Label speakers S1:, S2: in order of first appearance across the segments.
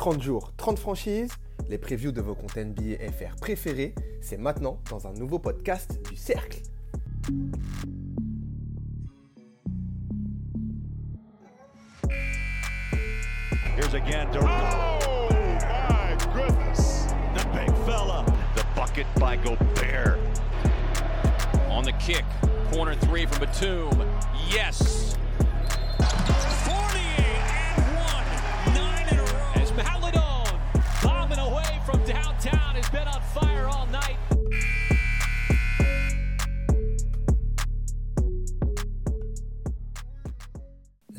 S1: 30 jours, 30 franchises, les previews de vos comptes NBA FR préférés, c'est maintenant dans un nouveau podcast du Cercle.
S2: Here's again Durant. Oh my goodness. The big fella.
S3: The bucket by Gobert. On the kick. Corner three from Batum. Yes.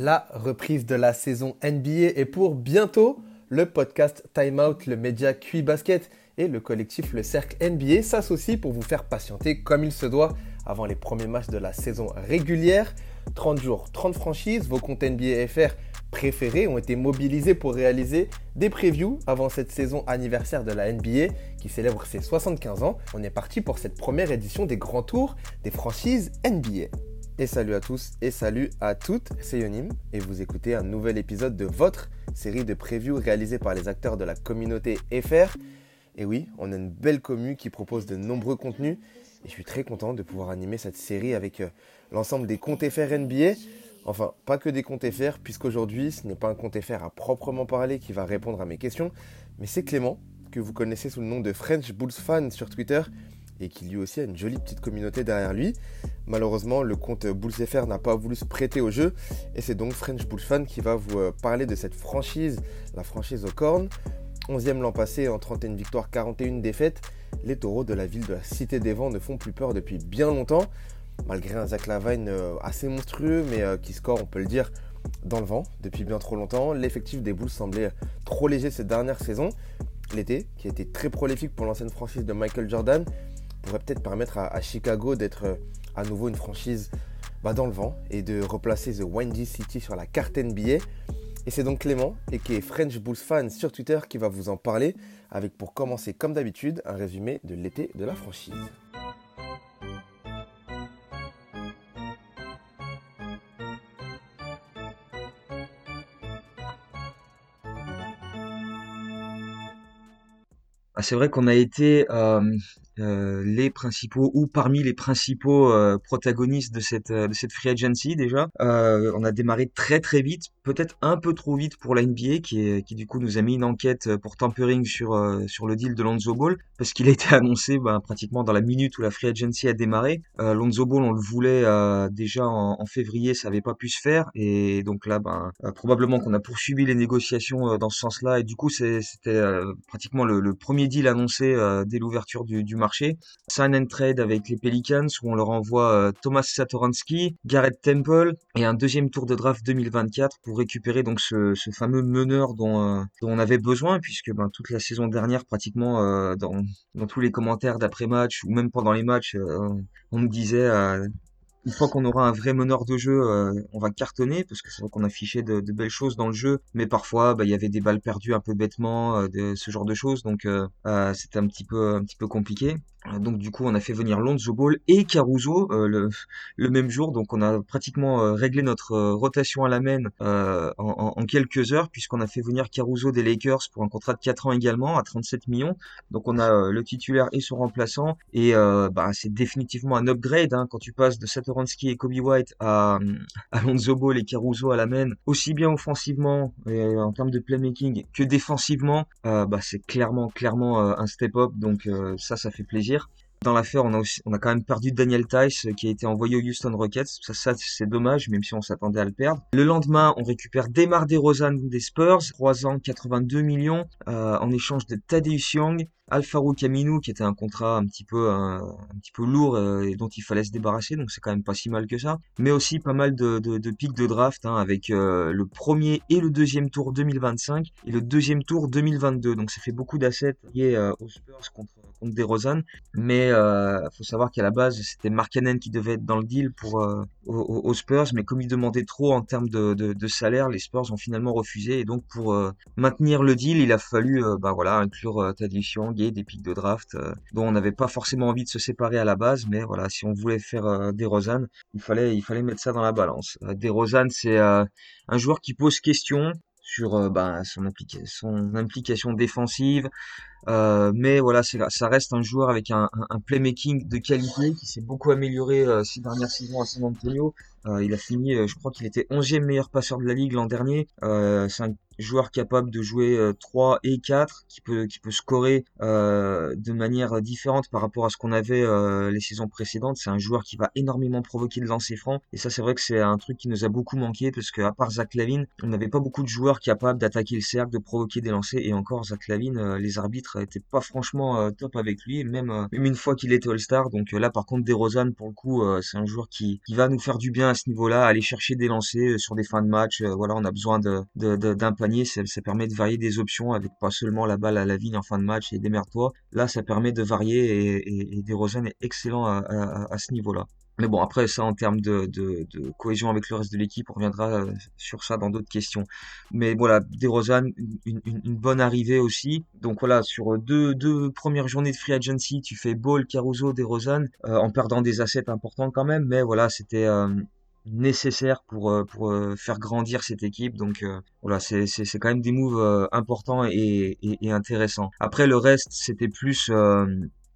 S1: La reprise de la saison NBA est pour bientôt. Le podcast Time Out, le média QI Basket et le collectif Le Cercle NBA s'associent pour vous faire patienter comme il se doit avant les premiers matchs de la saison régulière. 30 jours, 30 franchises, vos comptes NBA FR préférés ont été mobilisés pour réaliser des previews avant cette saison anniversaire de la NBA qui célèbre ses 75 ans. On est parti pour cette première édition des grands tours des franchises NBA. Et salut à tous et salut à toutes, c'est Yonim et vous écoutez un nouvel épisode de votre série de previews réalisée par les acteurs de la communauté FR. Et oui, on a une belle commu qui propose de nombreux contenus et je suis très content de pouvoir animer cette série avec euh, l'ensemble des comptes FR NBA. Enfin, pas que des comptes FR, puisqu'aujourd'hui, ce n'est pas un compte FR à proprement parler qui va répondre à mes questions, mais c'est Clément, que vous connaissez sous le nom de French Bulls Fan sur Twitter, et qui lui aussi a une jolie petite communauté derrière lui. Malheureusement, le compte Bulls FR n'a pas voulu se prêter au jeu, et c'est donc French Bulls Fan qui va vous euh, parler de cette franchise, la franchise au cornes. 11e l'an passé en 31 victoires, 41 défaites, les taureaux de la ville de la Cité des Vents ne font plus peur depuis bien longtemps, malgré un Zach Lavine euh, assez monstrueux, mais euh, qui score, on peut le dire, dans le vent depuis bien trop longtemps. L'effectif des Bulls semblait trop léger cette dernière saison. L'été, qui a été très prolifique pour l'ancienne franchise de Michael Jordan, pourrait peut-être permettre à, Chicago d'être euh, à nouveau une franchise bah, dans le vent et de replacer The Windy City sur la carte NBA. Et c'est donc Clément, et qui est French Bulls fan sur Twitter, qui va vous en parler, avec pour commencer comme d'habitude un résumé de l'été de la franchise.
S4: Ah, c'est vrai qu'on a été euh, les principaux ou parmi les principaux euh, protagonistes de cette euh, de cette free agency déjà. Euh, on a démarré très très vite, peut-être un peu trop vite pour la NBA qui qui du coup nous a mis une enquête pour tampering sur euh, sur le deal de Lonzo Ball parce qu'il a été annoncé ben, pratiquement dans la minute où la free agency a démarré. Euh, Lonzo Ball on le voulait déjà en, février, ça avait pas pu se faire et donc là ben probablement qu'on a poursuivi les négociations dans ce sens-là et du coup c'était pratiquement le, le, premier deal annoncé dès l'ouverture du, du marché. Sign and trade avec les Pelicans où on leur envoie euh, Thomas Satoransky, Garrett Temple et un deuxième tour de draft 2024 pour récupérer donc ce, fameux meneur dont, euh, dont, on avait besoin puisque ben, toute la saison dernière pratiquement euh, dans, tous les commentaires d'après-match ou même pendant les matchs on nous disait une fois qu'on aura un vrai meneur de jeu, euh, on va cartonner parce que c'est vrai qu'on affichait de, de, belles choses dans le jeu, mais parfois bah, il y avait des balles perdues un peu bêtement, euh, de, ce genre de choses, donc euh, c'était un petit peu un petit peu compliqué. Donc du coup, on a fait venir Lonzo Ball et Caruso le, le, même jour. Donc on a pratiquement réglé notre rotation à la main en, en, en, quelques heures puisqu'on a fait venir Caruso des Lakers pour un contrat de 4 ans également à 37 millions. Donc on a le titulaire et son remplaçant et bah, c'est définitivement un upgrade hein, quand tu passes de 7 Satoransky et Kobe White à, à Lonzo Ball et Caruso à la main, aussi bien offensivement et en termes de playmaking que défensivement, euh, bah, c'est clairement clairement euh, un step up. Donc euh, ça, ça fait plaisir plaisir. Dans l'affaire, on a quand même perdu Daniel Tice qui a été envoyé au Houston Rockets. Ça, c'est dommage, même si on s'attendait à le perdre. Le lendemain, on récupère Demar DeRozan des Spurs, 3 ans, 82 millions, euh, en échange de Tadeusz Young. Alfaro Camino qui était un contrat un petit peu lourd euh, et dont il fallait se débarrasser donc c'est quand même pas si mal que ça mais aussi pas mal de, de, de pics de draft hein, avec euh, le premier et le deuxième tour 2025 et le deuxième tour 2022 donc ça fait beaucoup d'assets liés euh, aux Spurs contre contre DeRozan mais euh, faut savoir qu'à la base c'était Markkanen qui devait être dans le deal pour euh, aux, Spurs mais comme il demandait trop en termes de, salaire les Spurs ont finalement refusé. Et donc pour maintenir le deal il a fallu bah voilà inclure euh, Tadish Young des pics de draft euh, dont on n'avait pas forcément envie de se séparer à la base, mais voilà, si on voulait faire euh, des Rosanne, il fallait, mettre ça dans la balance. Euh, des Rosanne, c'est un joueur qui pose question sur bah, son, son implication défensive, euh, mais voilà, ça reste un joueur avec un, un, playmaking de qualité qui s'est beaucoup amélioré euh, ces dernières saisons à San Antonio. Euh, il a fini, je crois qu'il était 11e meilleur passeur de la ligue l'an dernier. c'est un joueur capable de jouer 3 et 4, qui peut, qui peut scorer de manière différente par rapport à ce qu'on avait les saisons précédentes. C'est un joueur qui va énormément provoquer de lancers francs. Et ça, c'est vrai que c'est un truc qui nous a beaucoup manqué parce qu'à part Zach Lavine, on n'avait pas beaucoup de joueurs capables d'attaquer le cercle, de provoquer des lancers. Et encore, Zach Lavine, les arbitres était pas franchement euh, top avec lui, même, euh, même une fois qu'il était All-Star. Donc euh, là, par contre, DeRozan, pour le coup, c'est un joueur qui, qui va nous faire du bien à ce niveau-là, aller chercher des lancers sur des fins de match. voilà, on a besoin de, d'un panier, ça, permet de varier des options avec pas seulement la balle à la vigne en fin de match et démerde-toi. Là, ça permet de varier et, et, et est excellent à, ce niveau-là. Mais bon, après ça, en termes de, cohésion avec le reste de l'équipe, on reviendra euh, sur ça dans d'autres questions. Mais voilà, DeRozan, une, une, une, bonne arrivée aussi. Donc voilà, sur deux, deux premières journées de free agency, tu fais Ball, Caruso, DeRozan, euh, en perdant des assets importants quand même. Mais voilà, c'était euh, nécessaire pour, pour faire grandir cette équipe. Donc voilà, c'est quand même des moves importants et, et, et, intéressants. Après, le reste, c'était plus euh,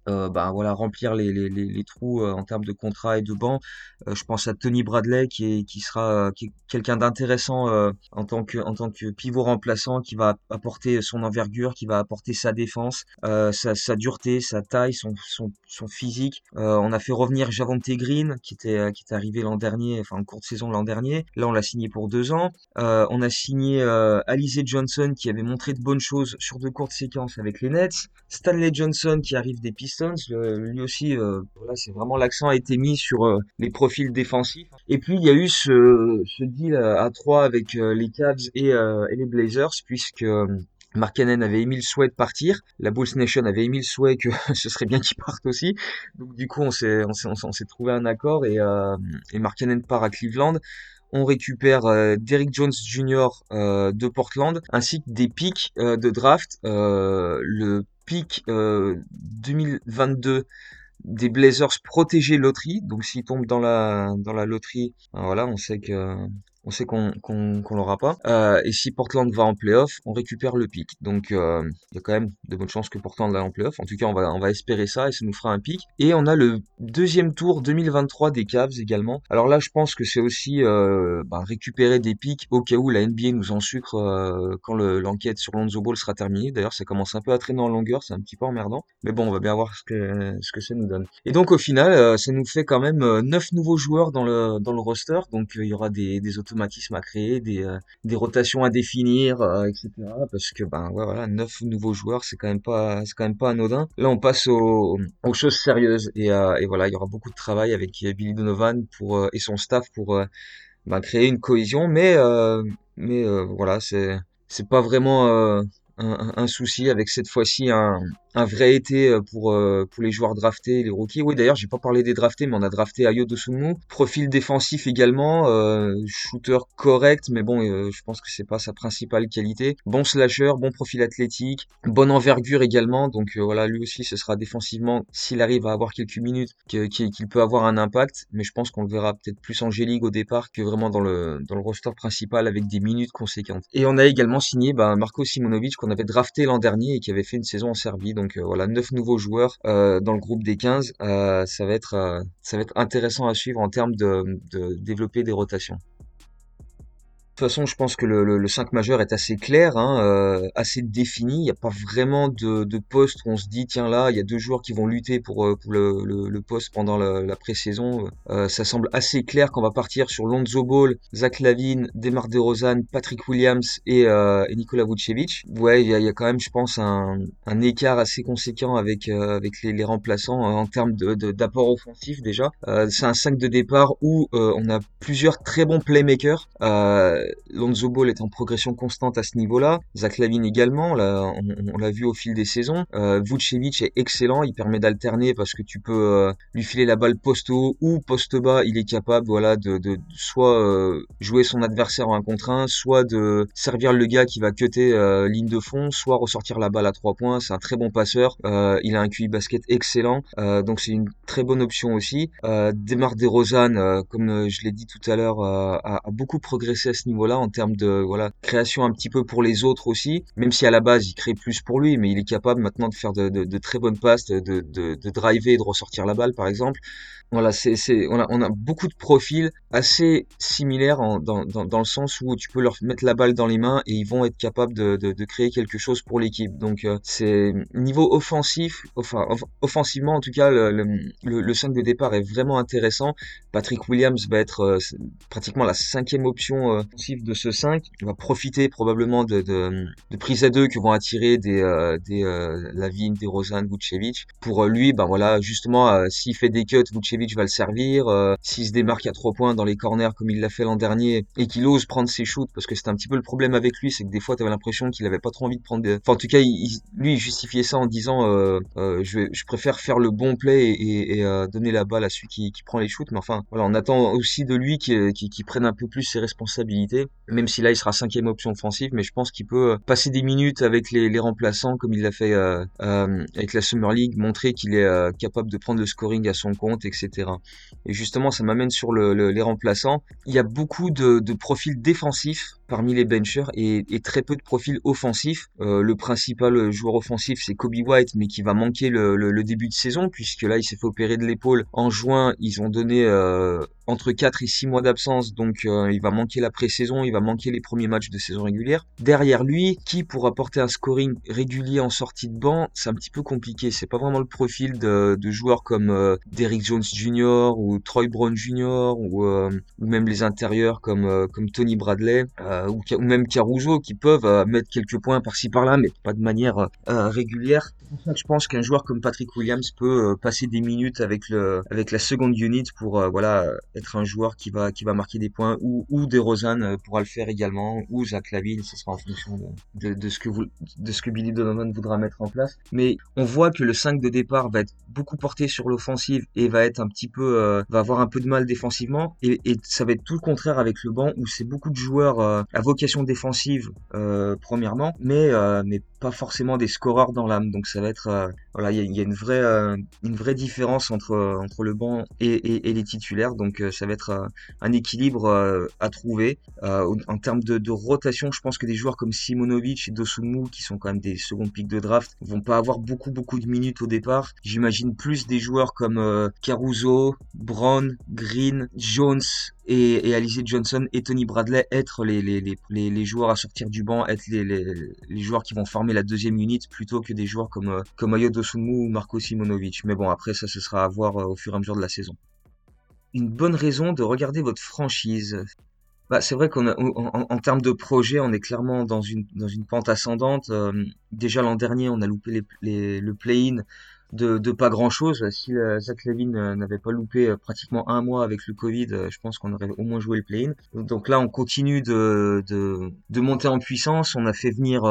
S4: bah, voilà remplir les, les, les, trous euh, en termes de contrat et de banc. Euh, je pense à Tony Bradley qui est qui sera qui quelqu'un d'intéressant en tant que en tant que pivot remplaçant qui va apporter son envergure, qui va apporter sa défense, sa, sa dureté, sa taille, son son, son physique. on a fait revenir Javonte Green qui était qui était arrivé l'an dernier, enfin en cours de saison l'an dernier. Là on l'a signé pour deux ans. on a signé Alize Johnson qui avait montré de bonnes choses sur de courtes séquences avec les Nets. Stanley Johnson qui arrive des pistes lui aussi, euh, c'est vraiment l'accent a été mis sur euh, les profils défensifs. Et puis il y a eu ce, deal à, trois avec euh, les Cavs et, et, les Blazers, puisque Mark Cannon avait émis le souhait de partir, la Bulls Nation avait émis le souhait que ce serait bien qu'il parte aussi. Donc du coup, on s'est s'est trouvé un accord et et Mark Cannon part à Cleveland on récupère Derrick Jones Jr. de Portland, ainsi que des pics de draft. le pic 2022 des Blazers protégés loterie. Donc s'ils tombent dans la dans la loterie, ben voilà, on sait que on sait qu'on l'aura pas. Euh, et si Portland va en playoff, on récupère le pic. Donc euh, il y a quand même de bonnes chances que Portland aille en playoff. En tout cas, on va espérer ça et ça nous fera un pic. Et on a le deuxième tour 2023 des Cavs également. Alors là, je pense que c'est aussi euh, bah, récupérer des pics au cas où la NBA nous en sucre euh, quand l'enquête sur Lonzo Ball sera terminée. D'ailleurs, ça commence un peu à traîner en longueur, c'est un petit peu emmerdant. Mais bon, on va bien voir ce que ça nous donne. Et donc au final, euh, ça nous fait quand même neuf nouveaux joueurs dans le roster. Donc il y aura des des à créer, des, euh, des rotations à définir, euh, etc. Parce que ben voilà, neuf nouveaux joueurs, c'est quand même pas c'est quand même pas anodin. Là, on passe aux, choses sérieuses et, euh, et voilà, il y aura beaucoup de travail avec Billy Donovan pour et son staff pour ben, créer une cohésion, mais mais voilà, c'est c'est pas vraiment un, souci avec cette fois-ci un, un vrai été euh, pour, euh, pour les joueurs draftés, les rookies. Oui, d'ailleurs, j'ai pas parlé des draftés, mais on a drafté Ayo Dosunmu. Profil défensif également, euh, shooter correct, mais bon, je pense que c'est pas sa principale qualité. Bon slasher, bon profil athlétique, bonne envergure également. Donc voilà, lui aussi, ce sera défensivement, s'il arrive à avoir quelques minutes, qu'il peut avoir un impact. Mais je pense qu'on le verra peut-être plus en G-League au départ que vraiment dans le, dans le roster principal avec des minutes conséquentes. Et on a également signé bah, Marco Simonovic qu'on avait drafté l'an dernier et qui avait fait une saison en Serbie. Donc euh, voilà, neuf nouveaux joueurs euh, dans le groupe des 15. Euh, ça va être intéressant à suivre en termes de développer des rotations. De toute façon, je pense que le, le, le 5 majeur est assez clair, hein, euh, assez défini. Il n'y a pas vraiment de, de poste où on se dit, tiens là, il y a deux joueurs qui vont lutter pour, euh, pour le, le, poste pendant la, la pré-saison. Euh, ça semble assez clair qu'on va partir sur Lonzo Ball, Zach Lavine, Demar DeRozan, Patrick Williams et, euh, et Nikola Vucevic. Ouais, il y a, y a, quand même, je pense, un, un écart assez conséquent avec, euh, avec les, les remplaçants en termes d'apport de, d'apport offensif déjà. C'est un 5 de départ où on a plusieurs très bons playmakers. Euh, Lonzo Ball est en progression constante à ce niveau-là. Zach Lavine également, on, l'a vu au fil des saisons. Euh, Vucevic est excellent, il permet d'alterner parce que tu peux euh, lui filer la balle poste haut ou poste bas. Il est capable, voilà, de, soit euh, jouer son adversaire en un contre un, soit de servir le gars qui va cutter ligne de fond, soit ressortir la balle à trois points. C'est un très bon passeur. il a un QI basket excellent, donc c'est une très bonne option aussi. Demar DeRozan, comme je l'ai dit tout à l'heure, a, beaucoup progressé à ce niveau niveau-là en termes de voilà création un petit peu pour les autres aussi. Même si à la base il crée plus pour lui, mais il est capable maintenant de faire de, très bonnes passes, de, de, driver et de ressortir la balle par exemple. Voilà, c'est, on, a, on a beaucoup de profils assez similaires dans, dans, dans, le sens où tu peux leur mettre la balle dans les mains et ils vont être capables de, de, créer quelque chose pour l'équipe. Donc euh, c'est niveau offensif, enfin offensivement en tout cas, le, le, le, 5 de départ est vraiment intéressant. Patrick Williams va être euh, pratiquement la cinquième option euh, de ce 5. Il va profiter probablement de, de, prises à deux que vont attirer des, des Lavigne, des Rosanne, Vucevic. Pour lui, ben voilà, justement, s'il fait des cuts, Vucevic va le servir. Euh, s'il se démarque à trois points dans les corners comme il l'a fait l'an dernier et qu'il ose prendre ses shoots, parce que c'était un petit peu le problème avec lui, c'est que des fois tu avais l'impression qu'il avait pas trop envie de prendre des... Enfin en tout cas, lui il justifiait ça en disant euh, euh, je, je préfère faire le bon play et, donner la balle à celui qui, prend les shoots. Mais enfin voilà, on attend aussi de lui qu'il qui, prenne un peu plus ses responsabilités, même si là il sera cinquième option offensive, mais je pense qu'il peut passer des minutes avec les, remplaçants comme il l'a fait avec la Summer League, montrer qu'il est capable de prendre le scoring à son compte, etc. Et justement, ça m'amène sur les remplaçants. Il y a beaucoup de, profils défensifs parmi les benchers et, très peu de profils offensifs. Euh, le principal joueur offensif, c'est Kobe White, mais qui va manquer le, début de saison, puisque là, il s'est fait opérer de l'épaule. En juin, ils ont donné euh, entre 4 et 6 mois d'absence, donc euh, il va manquer la pré-saison, il va manquer les premiers matchs de saison régulière. Derrière lui, qui pour apporter un scoring régulier en sortie de banc, c'est un petit peu compliqué. C'est pas vraiment le profil de, joueurs comme euh, Derrick Jones Jr. ou Troy Brown Jr. ou, euh, ou même les intérieurs comme, comme Tony Bradley ou, ou, même Caruso qui peuvent mettre quelques points par-ci par-là, mais pas de manière régulière. Je pense qu'un joueur comme Patrick Williams peut passer des minutes avec le avec la seconde unit pour voilà être un joueur qui va qui va marquer des points ou ou euh, pourra le faire également ou Zach Lavine. Ce sera en fonction de, de, ce que vous de ce que Billy Donovan voudra mettre en place. Mais on voit que le 5 de départ va être beaucoup porté sur l'offensive et va être un petit peu euh, va avoir un peu de mal défensivement. Et, et, ça va être tout le contraire avec le banc où c'est beaucoup de joueurs euh, à vocation défensive premièrement mais mais pas forcément des scoreurs dans l'âme donc ça va être voilà il y a, une vraie une vraie différence entre entre le banc et, et, les titulaires donc ça va être euh, un équilibre euh, à trouver. Euh, en termes de, rotation, je pense que des joueurs comme Simonovic et Dosunmu, qui sont quand même des secondes pics de draft, vont pas avoir beaucoup beaucoup de minutes au départ. J'imagine plus des joueurs comme Caruso, Brown, Green, Jones, et, et Johnson et Tony Bradley être les, les, les, les, joueurs à sortir du banc, être les, les, les joueurs qui vont former la deuxième unité plutôt que des joueurs comme, comme Ayo Dosunmu ou Marco Simonovic. Mais bon, après ça, ce sera à voir au fur et à mesure de la saison une bonne raison de regarder votre franchise bah, c'est vrai qu'on a, en, termes de projet, on est clairement dans une, dans une pente ascendante. Euh, déjà l'an dernier, on a loupé les, le play-in de, de pas grand chose. Si euh, Zach Levin euh, n'avait pas loupé euh, pratiquement un mois avec le Covid, je pense qu'on aurait au moins joué le play-in. Donc là, on continue de, de, de, monter en puissance. On a fait venir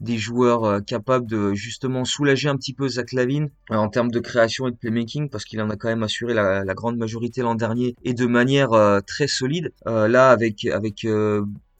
S4: des joueurs capables de justement soulager un petit peu Zach Lavin en termes de création et de playmaking parce qu'il en a quand même assuré la, grande majorité l'an dernier et de manière très solide. là, avec avec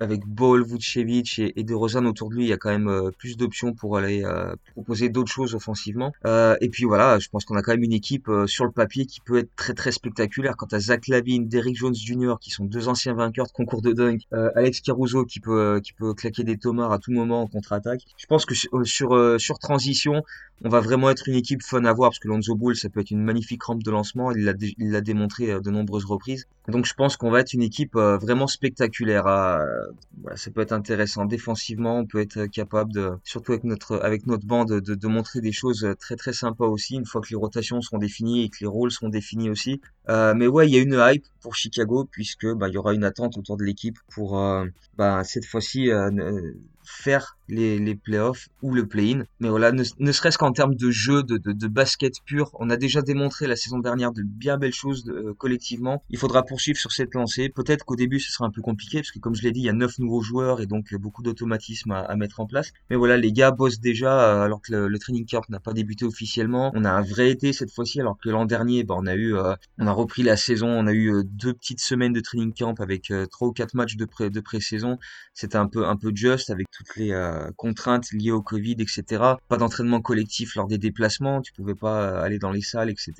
S4: avec Ball, Vucevic et, et De autour de lui, il y a quand même euh, plus d'options pour aller euh, proposer d'autres choses offensivement. Euh, et puis voilà, je pense qu'on a quand même une équipe sur le papier qui peut être très très spectaculaire. Quant à Zach Lavine, Derrick Jones Jr. qui sont deux anciens vainqueurs de concours de dunk, Alex Caruso qui peut qui peut claquer des tomards à tout moment en contre-attaque. Je pense que sur sur transition, on va vraiment être une équipe fun à voir parce que Lonzo Bull, ça peut être une magnifique rampe de lancement. Il l'a démontré de nombreuses reprises. Donc je pense qu'on va être une équipe vraiment spectaculaire. Voilà, ça peut être intéressant défensivement. On peut être capable de, surtout avec notre avec notre bande, de, montrer des choses très très sympas aussi une fois que les rotations seront définies et que les rôles seront définis aussi. Euh, mais ouais, il y a une hype pour Chicago puisque bah, y aura une attente autour de l'équipe pour euh, bah, cette fois-ci euh, faire les, les playoffs ou le play-in. Mais voilà, ne, serait-ce qu'en termes de jeu, de, de, de, basket pur, on a déjà démontré la saison dernière de bien belles choses euh, collectivement. Il faudra poursuivre sur cette lancée. Peut-être qu'au début, ce sera un peu compliqué, parce que comme je l'ai dit, il y a neuf nouveaux joueurs et donc beaucoup d'automatismes à, mettre en place. Mais voilà, les gars bossent déjà, euh, alors que le, training camp n'a pas débuté officiellement. On a un vrai été cette fois-ci, alors que l'an dernier, bah, on a eu, euh, on a repris la saison, on a eu deux petites semaines de training camp avec trois ou quatre matchs de pré pré-saison. C'était un peu, un peu juste avec toutes les contraintes liées au Covid, etc. Pas d'entraînement collectif lors des déplacements, tu pouvais pas aller dans les salles, etc.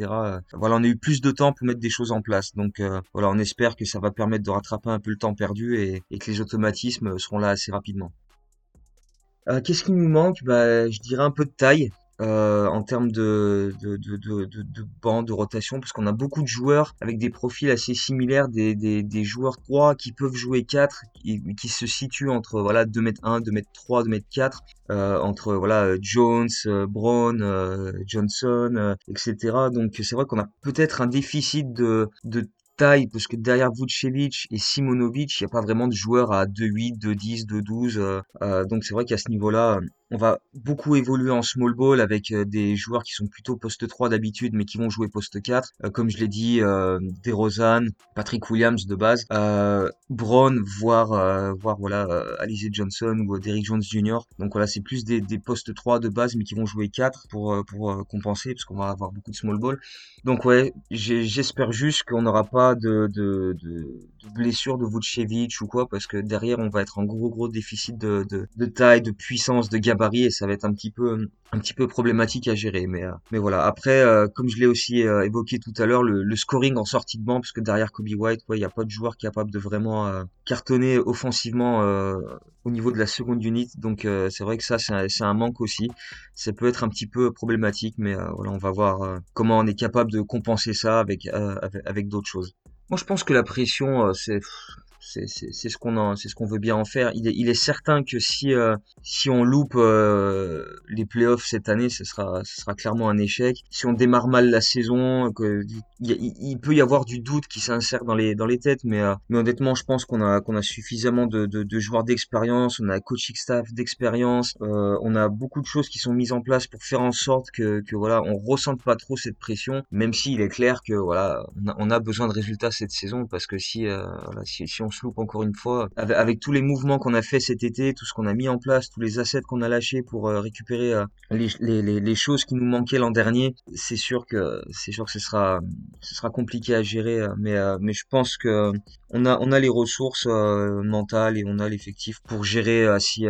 S4: Voilà, on a eu plus de temps pour mettre des choses en place. Donc voilà, on espère que ça va permettre de rattraper un peu le temps perdu et, et que les automatismes seront là assez rapidement. Qu'est-ce qui nous manque? Bah, Je dirais un peu de taille. Euh, en termes de, de, de, de, de banc, de rotation, parce qu'on a beaucoup de joueurs avec des profils assez similaires, des, des, des joueurs 3 qui peuvent jouer 4, qui, qui se situent entre voilà 2 m 1, 2 m 3, 2 m 4, euh, entre voilà Jones, euh, Brown, euh, Johnson, euh, etc. Donc c'est vrai qu'on a peut-être un déficit de, de taille, parce que derrière Vucevic et Simonovic, il n'y a pas vraiment de joueurs à 2-8, 2-10, 2-12. Euh, donc c'est vrai qu'à ce niveau-là, on va beaucoup évoluer en small ball avec euh, des joueurs qui sont plutôt poste 3 d'habitude mais qui vont jouer poste 4 euh, comme je l'ai dit euh, Patrick Williams de base, euh, Brown voire voire voilà Alize Johnson ou Derrick Jones Jr. Donc voilà, c'est plus des, des postes 3 de base mais qui vont jouer 4 pour pour compenser parce qu'on va avoir beaucoup de small ball. Donc ouais, j'espère juste qu'on n'aura pas de blessure de Vucevic ou quoi parce que derrière on va être en gros gros déficit de, de, taille, de puissance, de gabarit et ça va être un petit peu un petit peu problématique à gérer. Mais euh, mais voilà. Après euh, comme je l'ai aussi euh, évoqué tout à l'heure le, scoring en sortie de banc parce que derrière Kobe White il n'y a pas de joueur capable de vraiment cartonner offensivement au niveau de la seconde unit donc c'est vrai que ça c'est un, manque aussi. Ça peut être un petit peu problématique mais voilà on va voir comment on est capable de compenser ça avec, avec d'autres choses moi je pense que la pression c'est c'est ce qu'on c'est ce qu'on veut bien en faire. Il est, il est certain que si euh, si on loupe euh, les playoffs cette année, ce sera ce sera clairement un échec. Si on démarre mal la saison, il, peut y avoir du doute qui s'insère dans les dans les têtes, mais euh, mais honnêtement, je pense qu'on a qu'on a suffisamment de de, joueurs d'expérience, on a coaching staff d'expérience, on a beaucoup de choses qui sont mises en place pour faire en sorte que que voilà, on ressente pas trop cette pression, même s'il est clair que voilà, on a, besoin de résultats cette saison parce que si si, si on loupe encore une fois. Avec, tous les mouvements qu'on a fait cet été, tout ce qu'on a mis en place, tous les assets qu'on a lâchés pour euh, récupérer euh, les, les, les, choses qui nous manquaient l'an dernier, c'est sûr que c'est sûr que ce sera ce sera compliqué à gérer, euh, mais mais je pense que on a on a les ressources mentales et on a l'effectif pour gérer si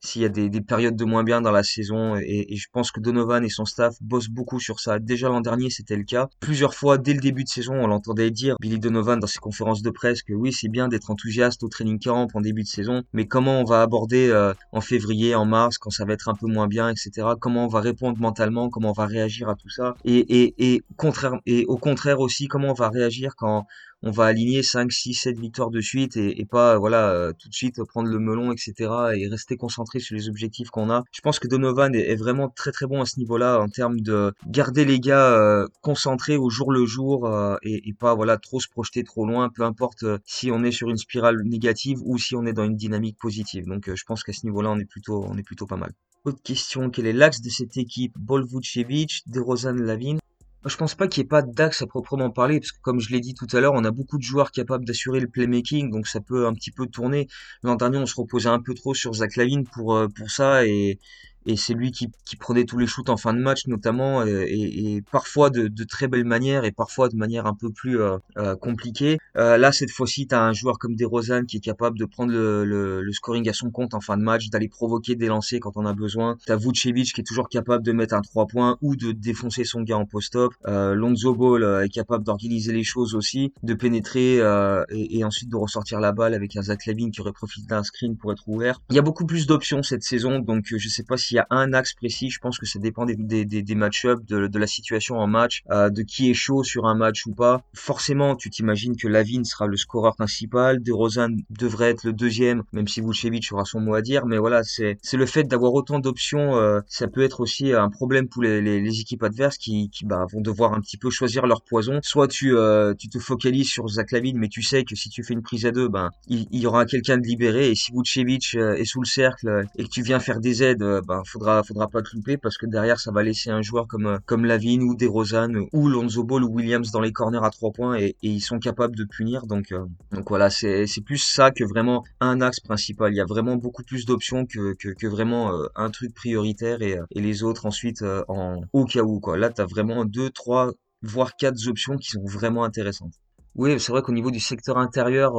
S4: s'il y a des, des, périodes de moins bien dans la saison et, et, je pense que Donovan et son staff bossent beaucoup sur ça. Déjà l'an dernier c'était le cas. Plusieurs fois dès le début de saison on l'entendait dire Billy Donovan dans ses conférences de presse que oui c'est bien d'être enthousiaste au training camp en début de saison, mais comment on va aborder euh, en février, en mars, quand ça va être un peu moins bien, etc. Comment on va répondre mentalement, comment on va réagir à tout ça, et, et, et, contraire, et au contraire aussi, comment on va réagir quand on va aligner 5, 6, 7 victoires de suite et, pas voilà euh, tout de suite prendre le melon, etc. et rester concentré sur les objectifs qu'on a. Je pense que Donovan est, vraiment très très bon à ce niveau-là en termes de garder les gars euh, concentrés au jour le jour euh, et, pas voilà trop se projeter trop loin, peu importe si on est sur une spirale négative ou si on est dans une dynamique positive. Donc je pense qu'à ce niveau-là on est plutôt on est plutôt pas mal. Autre question, quel est l'axe de cette équipe? Bol Vucevic, DeRozan Lavine je pense pas qu'il n'y ait pas d'axe à proprement parler, parce que comme je l'ai dit tout à l'heure, on a beaucoup de joueurs capables d'assurer le playmaking, donc ça peut un petit peu tourner. L'an dernier, on se reposait un peu trop sur Zach Lavine pour, euh, pour ça, et, et c'est lui qui, qui, prenait tous les shoots en fin de match notamment et, et, parfois de, de, très belle manière et parfois de manière un peu plus euh, euh compliquée. Euh, là cette fois-ci tu as un joueur comme DeRozan qui est capable de prendre le, le, le, scoring à son compte en fin de match, d'aller provoquer des lancers quand on a besoin. Tu as Vucevic qui est toujours capable de mettre un 3 points ou de défoncer son gars en post-up. Euh, Lonzo Ball euh, est capable d'organiser les choses aussi, de pénétrer euh, et, et, ensuite de ressortir la balle avec un Zach qui aurait profité d'un screen pour être ouvert. Il y a beaucoup plus d'options cette saison donc je sais pas si y a un axe précis. Je pense que ça dépend des, des, match-ups, de, la situation en match, euh, de qui est chaud sur un match ou pas. Forcément, tu t'imagines que Lavine sera le scoreur principal, De Rosan devrait être le deuxième, même si Vucevic aura son mot à dire. Mais voilà, c'est le fait d'avoir autant d'options, euh, ça peut être aussi un problème pour les, les, équipes adverses qui, qui bah, vont devoir un petit peu choisir leur poison. Soit tu euh, tu te focalises sur Zach Lavine, mais tu sais que si tu fais une prise à deux, ben il, il y aura quelqu'un de libéré. Et si Vucevic est sous le cercle et que tu viens faire des aides, ben faudra faudra pas te louper parce que derrière ça va laisser un joueur comme euh, comme Lavine ou DeRozan ou Lonzo Ball ou Williams dans les corners à trois points et, ils sont capables de punir. Donc euh, voilà c'est plus ça que vraiment un axe principal. Il y a vraiment beaucoup plus d'options que, vraiment euh, un truc prioritaire et, les autres ensuite en au cas où là t'as vraiment deux trois voire quatre options qui sont vraiment intéressantes Oui, c'est vrai qu'au niveau du secteur intérieur,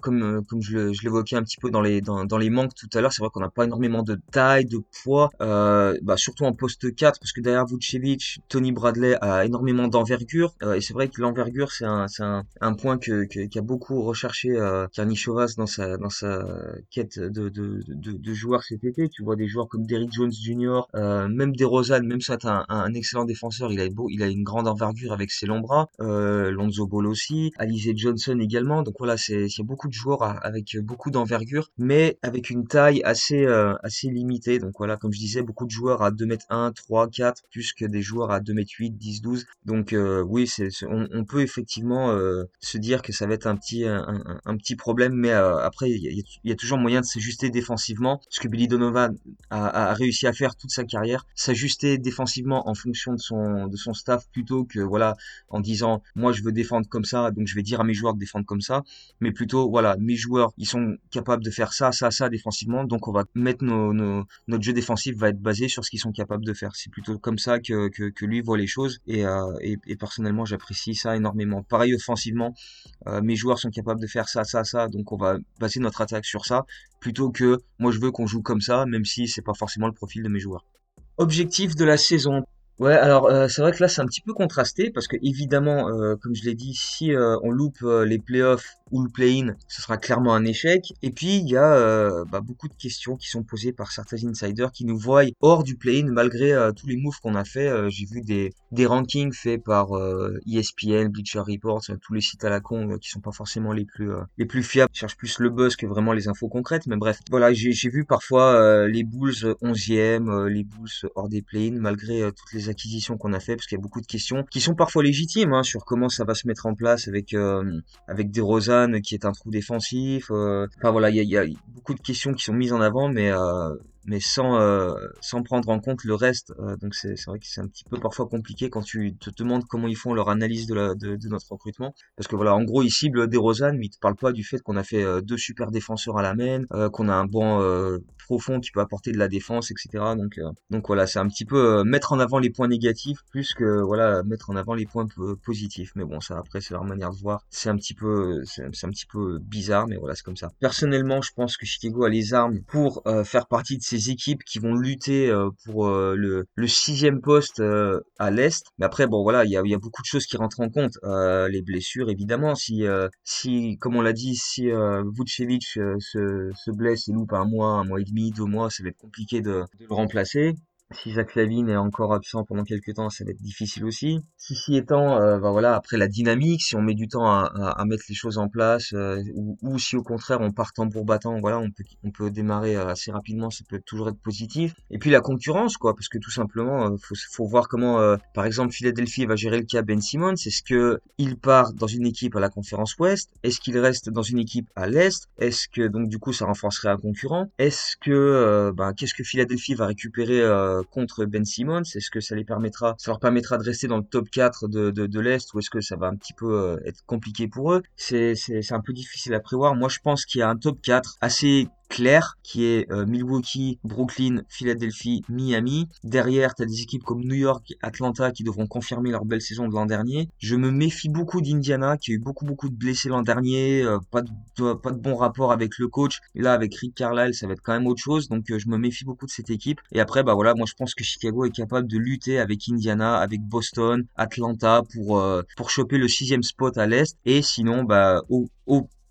S4: comme comme je l'évoquais un petit peu dans les dans, dans les manques tout à l'heure, c'est vrai qu'on n'a pas énormément de taille, de poids, bah, surtout en poste 4, parce que derrière Vucevic, Tony Bradley a énormément d'envergure, et c'est vrai que l'envergure c'est un c'est un, point que qu'a beaucoup recherché euh, Karnichovas dans sa dans sa quête de de, de de joueurs cet été. Tu vois des joueurs comme Derrick Jones Jr., euh, même DeRozan, même ça c'est un, excellent défenseur, il a il a une grande envergure avec ses longs bras, euh, Lonzo Ball aussi, Alize Johnson également. Donc voilà, c'est beaucoup de joueurs avec beaucoup d'envergure, mais avec une taille assez euh, assez limitée. Donc voilà, comme je disais, beaucoup de joueurs à 2 mètres 1, 3, 4, plus que des joueurs à 2 mètres 8, 10, 12. Donc euh, oui, c'est on, peut effectivement euh, se dire que ça va être un petit un, petit problème, mais euh, après il y a, il y a toujours moyen de s'ajuster défensivement, ce que Billy Donovan a, a réussi à faire toute sa carrière, s'ajuster défensivement en fonction de son de son staff plutôt que voilà en disant moi je veux défendre comme ça donc je vais dire à mes joueurs de défendre comme ça. Mais plutôt voilà mes joueurs ils sont capables de faire ça ça ça défensivement. Donc on va mettre nos, nos- notre jeu défensif va être basé sur ce qu'ils sont capables de faire. C'est plutôt comme ça que, que, lui voit les choses. Et, euh, et, et personnellement j'apprécie ça énormément. Pareil offensivement euh, mes joueurs sont capables de faire ça ça ça. Donc on va baser notre attaque sur ça plutôt que moi je veux qu'on joue comme ça même si c'est pas forcément le profil de mes joueurs. Objectif de la saison. Ouais, alors euh, c'est vrai que là c'est un petit peu contrasté parce que évidemment, euh, comme je l'ai dit, si euh, on loupe euh, les playoffs ou le play-in, ce sera clairement un échec. Et puis il y a euh, bah, beaucoup de questions qui sont posées par certains insiders qui nous voient hors du play-in malgré euh, tous les moves qu'on a fait. Euh, J'ai vu des, des rankings faits par ESPN, Bleacher Report, tous les sites à la con qui sont pas forcément les plus les plus fiables. Ils cherchent plus le buzz que vraiment les infos concrètes. Mais bref, voilà, j'ai vu parfois les Bulls 11e, euh, les Bulls hors des play-in malgré toutes les acquisitions qu'on a fait parce qu'il y a beaucoup de questions qui sont parfois légitimes hein, sur comment ça va se mettre en place avec avec Qui est un trou défensif. euh, Enfin voilà, il y a, il y a beaucoup de questions qui sont mises en avant, mais euh, mais sans euh, sans prendre en compte le reste. Euh, donc c'est vrai que c'est un petit peu parfois compliqué quand tu te demandes comment ils font leur analyse de la de, notre recrutement. Parce que voilà, en gros ils ciblent DeRozan, mais ils te parlent pas du fait qu'on a fait euh, deux super défenseurs à la main, euh, qu'on a un banc euh, profond qui peut apporter de la défense, etc. Donc donc voilà, c'est un petit peu mettre en avant les points négatifs plus que voilà mettre en avant les points po- positifs. Mais bon, ça après c'est leur manière de voir. C'est un petit peu c'est un petit peu bizarre, mais voilà c'est comme ça. Personnellement, je pense que Chicago a les armes pour faire partie de ces équipes qui vont lutter euh, pour euh, le sixième poste euh, à l'est. Mais après bon voilà, il y a beaucoup de choses qui rentrent en compte. Les blessures évidemment. Si si comme on l'a dit, si Vucevic se se blesse et loupe un mois, un mois et demi, deux mois, ça va être compliqué de, de le remplacer. Si Zach Lavine est encore absent pendant quelques temps, ça va être difficile aussi. Ceci étant, euh, bah voilà, après la dynamique, si on met du temps à, mettre les choses en place, euh, ou, si au contraire on part tambour battant, voilà, on peut démarrer euh, assez rapidement, ça peut toujours être positif. Et puis la concurrence, quoi, parce que tout simplement, euh, faut voir comment, euh, par exemple, Philadelphie va gérer le cas Ben Simmons. Est-ce que il part dans une équipe à la conférence Ouest? Est-ce qu'il reste dans une équipe à l'Est? Est-ce que donc du coup ça renforcerait un concurrent? Est-ce que ben, qu'est-ce que Philadelphie va récupérer contre Ben Simmons Est-ce que ça les permettra, ça leur permettra de rester dans le top 4 de, de, de l'Est ou est-ce que ça va un petit peu euh, être compliqué pour eux? C'est un peu difficile à prévoir. Moi je pense qu'il y a un top 4 assez clair qui est euh, Milwaukee, Brooklyn, Philadelphie, Miami. Derrière, tu as des équipes comme New York, Atlanta qui devront confirmer leur belle saison de l'an dernier. Je me méfie beaucoup d'Indiana qui a eu beaucoup beaucoup de blessés l'an dernier, euh, pas de bon rapport avec le coach. Là avec Rick Carlisle, ça va être quand même autre chose. Donc euh, je me méfie beaucoup de cette équipe. Et après bah voilà, moi je pense que Chicago est capable de lutter avec Indiana, avec Boston, Atlanta pour pour choper le sixième spot à l'est. Et sinon bah au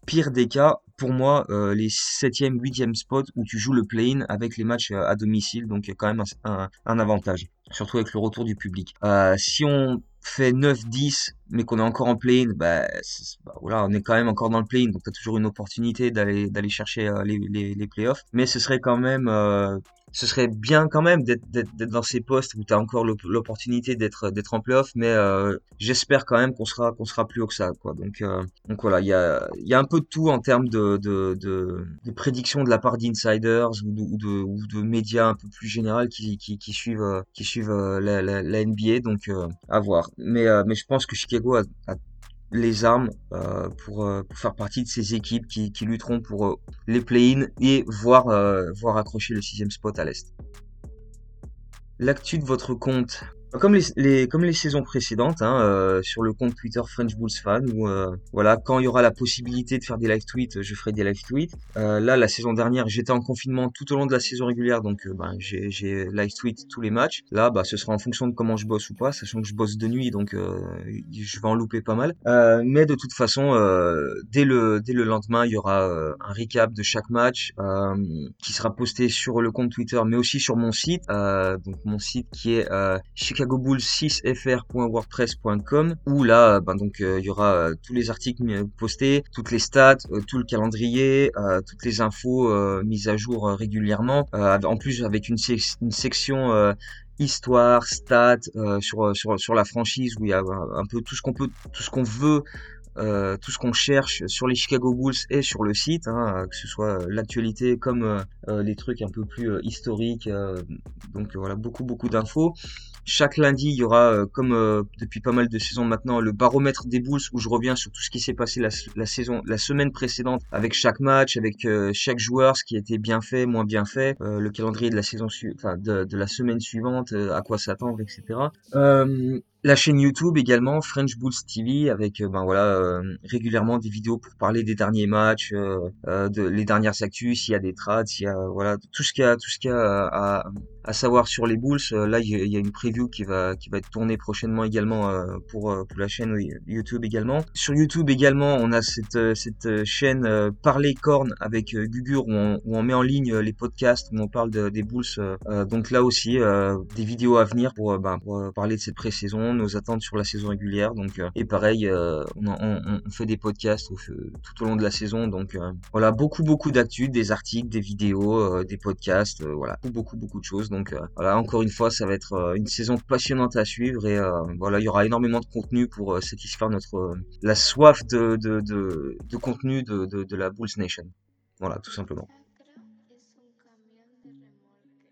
S4: pire des cas, pour moi, euh, les septième, huitième spots où tu joues le play-in avec les matchs euh, à domicile, donc il y a quand même un avantage, surtout avec le retour du public. Euh, si on fait 9-10, mais qu'on est encore en play-in, bah, bah, voilà, on est quand même encore dans le play-in, donc tu as toujours une opportunité d'aller chercher euh, les, les, les playoffs. Mais ce serait quand même euh, ce serait bien quand même d'être dans ces postes où tu as encore l'op- l'opportunité d'être d'être en playoff mais euh, j'espère quand même qu'on sera qu'on sera plus haut que ça quoi donc donc voilà il y a y a un peu de tout en termes de de de, prédictions de la part d'insiders ou de, de médias un peu plus généraux qui qui suivent qui suivent la, NBA donc à voir mais mais je pense que Chicago a, a les armes euh, pour, euh, pour faire partie de ces équipes qui, lutteront pour euh, les play-in et voir, voir accrocher le sixième spot à l'Est. L'actu de votre compte. Comme les, les, comme les saisons précédentes, hein, euh, sur le compte Twitter French Bulls Fan, où euh, voilà, quand il y aura la possibilité de faire des live tweets, je ferai des live tweets. Euh, là, la saison dernière, j'étais en confinement tout au long de la saison régulière, donc ben, j'ai live tweet tous les matchs. Là, bah, ce sera en fonction de comment je bosse ou pas, sachant que je bosse de nuit, donc je vais en louper pas mal. mais de toute façon, dès le dès le lendemain, il y aura un recap de chaque match qui sera posté sur le compte Twitter, mais aussi sur mon site, donc mon site qui est Chicago chicagobull6fr.wordpress.com où là ben donc euh, il y aura euh, tous les articles postés, toutes les stats, tout le calendrier, toutes les infos mises à jour régulièrement. en plus avec une, section histoire, stats sur, sur la franchise où il y a un peu tout ce qu'on peut tout ce qu'on veut euh, tout ce qu'on cherche sur les Chicago Bulls et sur le site, hein, que ce soit l'actualité comme les trucs un peu plus historiques. donc voilà, beaucoup beaucoup d'infos. Chaque lundi, il y aura, euh, comme euh, depuis pas mal de saisons maintenant, le baromètre des Bulls où je reviens sur tout ce qui s'est passé la, saison, la semaine précédente, avec chaque match, avec euh, chaque joueur, ce qui été bien fait, moins bien fait, le calendrier de la saison, enfin de, de, la semaine suivante, à quoi s'attendre, etc. La chaîne YouTube également, French Bulls TV, avec euh, ben voilà euh, régulièrement des vidéos pour parler des derniers matchs, euh, de les dernières actus, s'il y a des trades, s'il y a voilà tout ce qu'il y a tout ce qu'il y a à, à, savoir sur les Bulls. là, il y, a une preview qui va qui va être tournée prochainement également pour pour la chaîne YouTube également. Sur YouTube également, on a cette cette chaîne Parler Corn avec Gugur où on, où on, met en ligne les podcasts où on parle des Bulls. donc là aussi des vidéos à venir pour ben, pour parler de cette pré-saison nos attentes sur la saison régulière. Donc, euh, et pareil, euh, on, fait des podcasts tout au long de la saison. Donc euh, voilà, beaucoup beaucoup d'actu, des articles, des vidéos, des podcasts, voilà, beaucoup beaucoup de choses. Donc voilà, encore une fois, ça va être une saison passionnante à suivre et voilà, il y aura énormément de contenu pour satisfaire notre la soif de de, de, de contenu de, de la Bulls Nation. Voilà, tout simplement.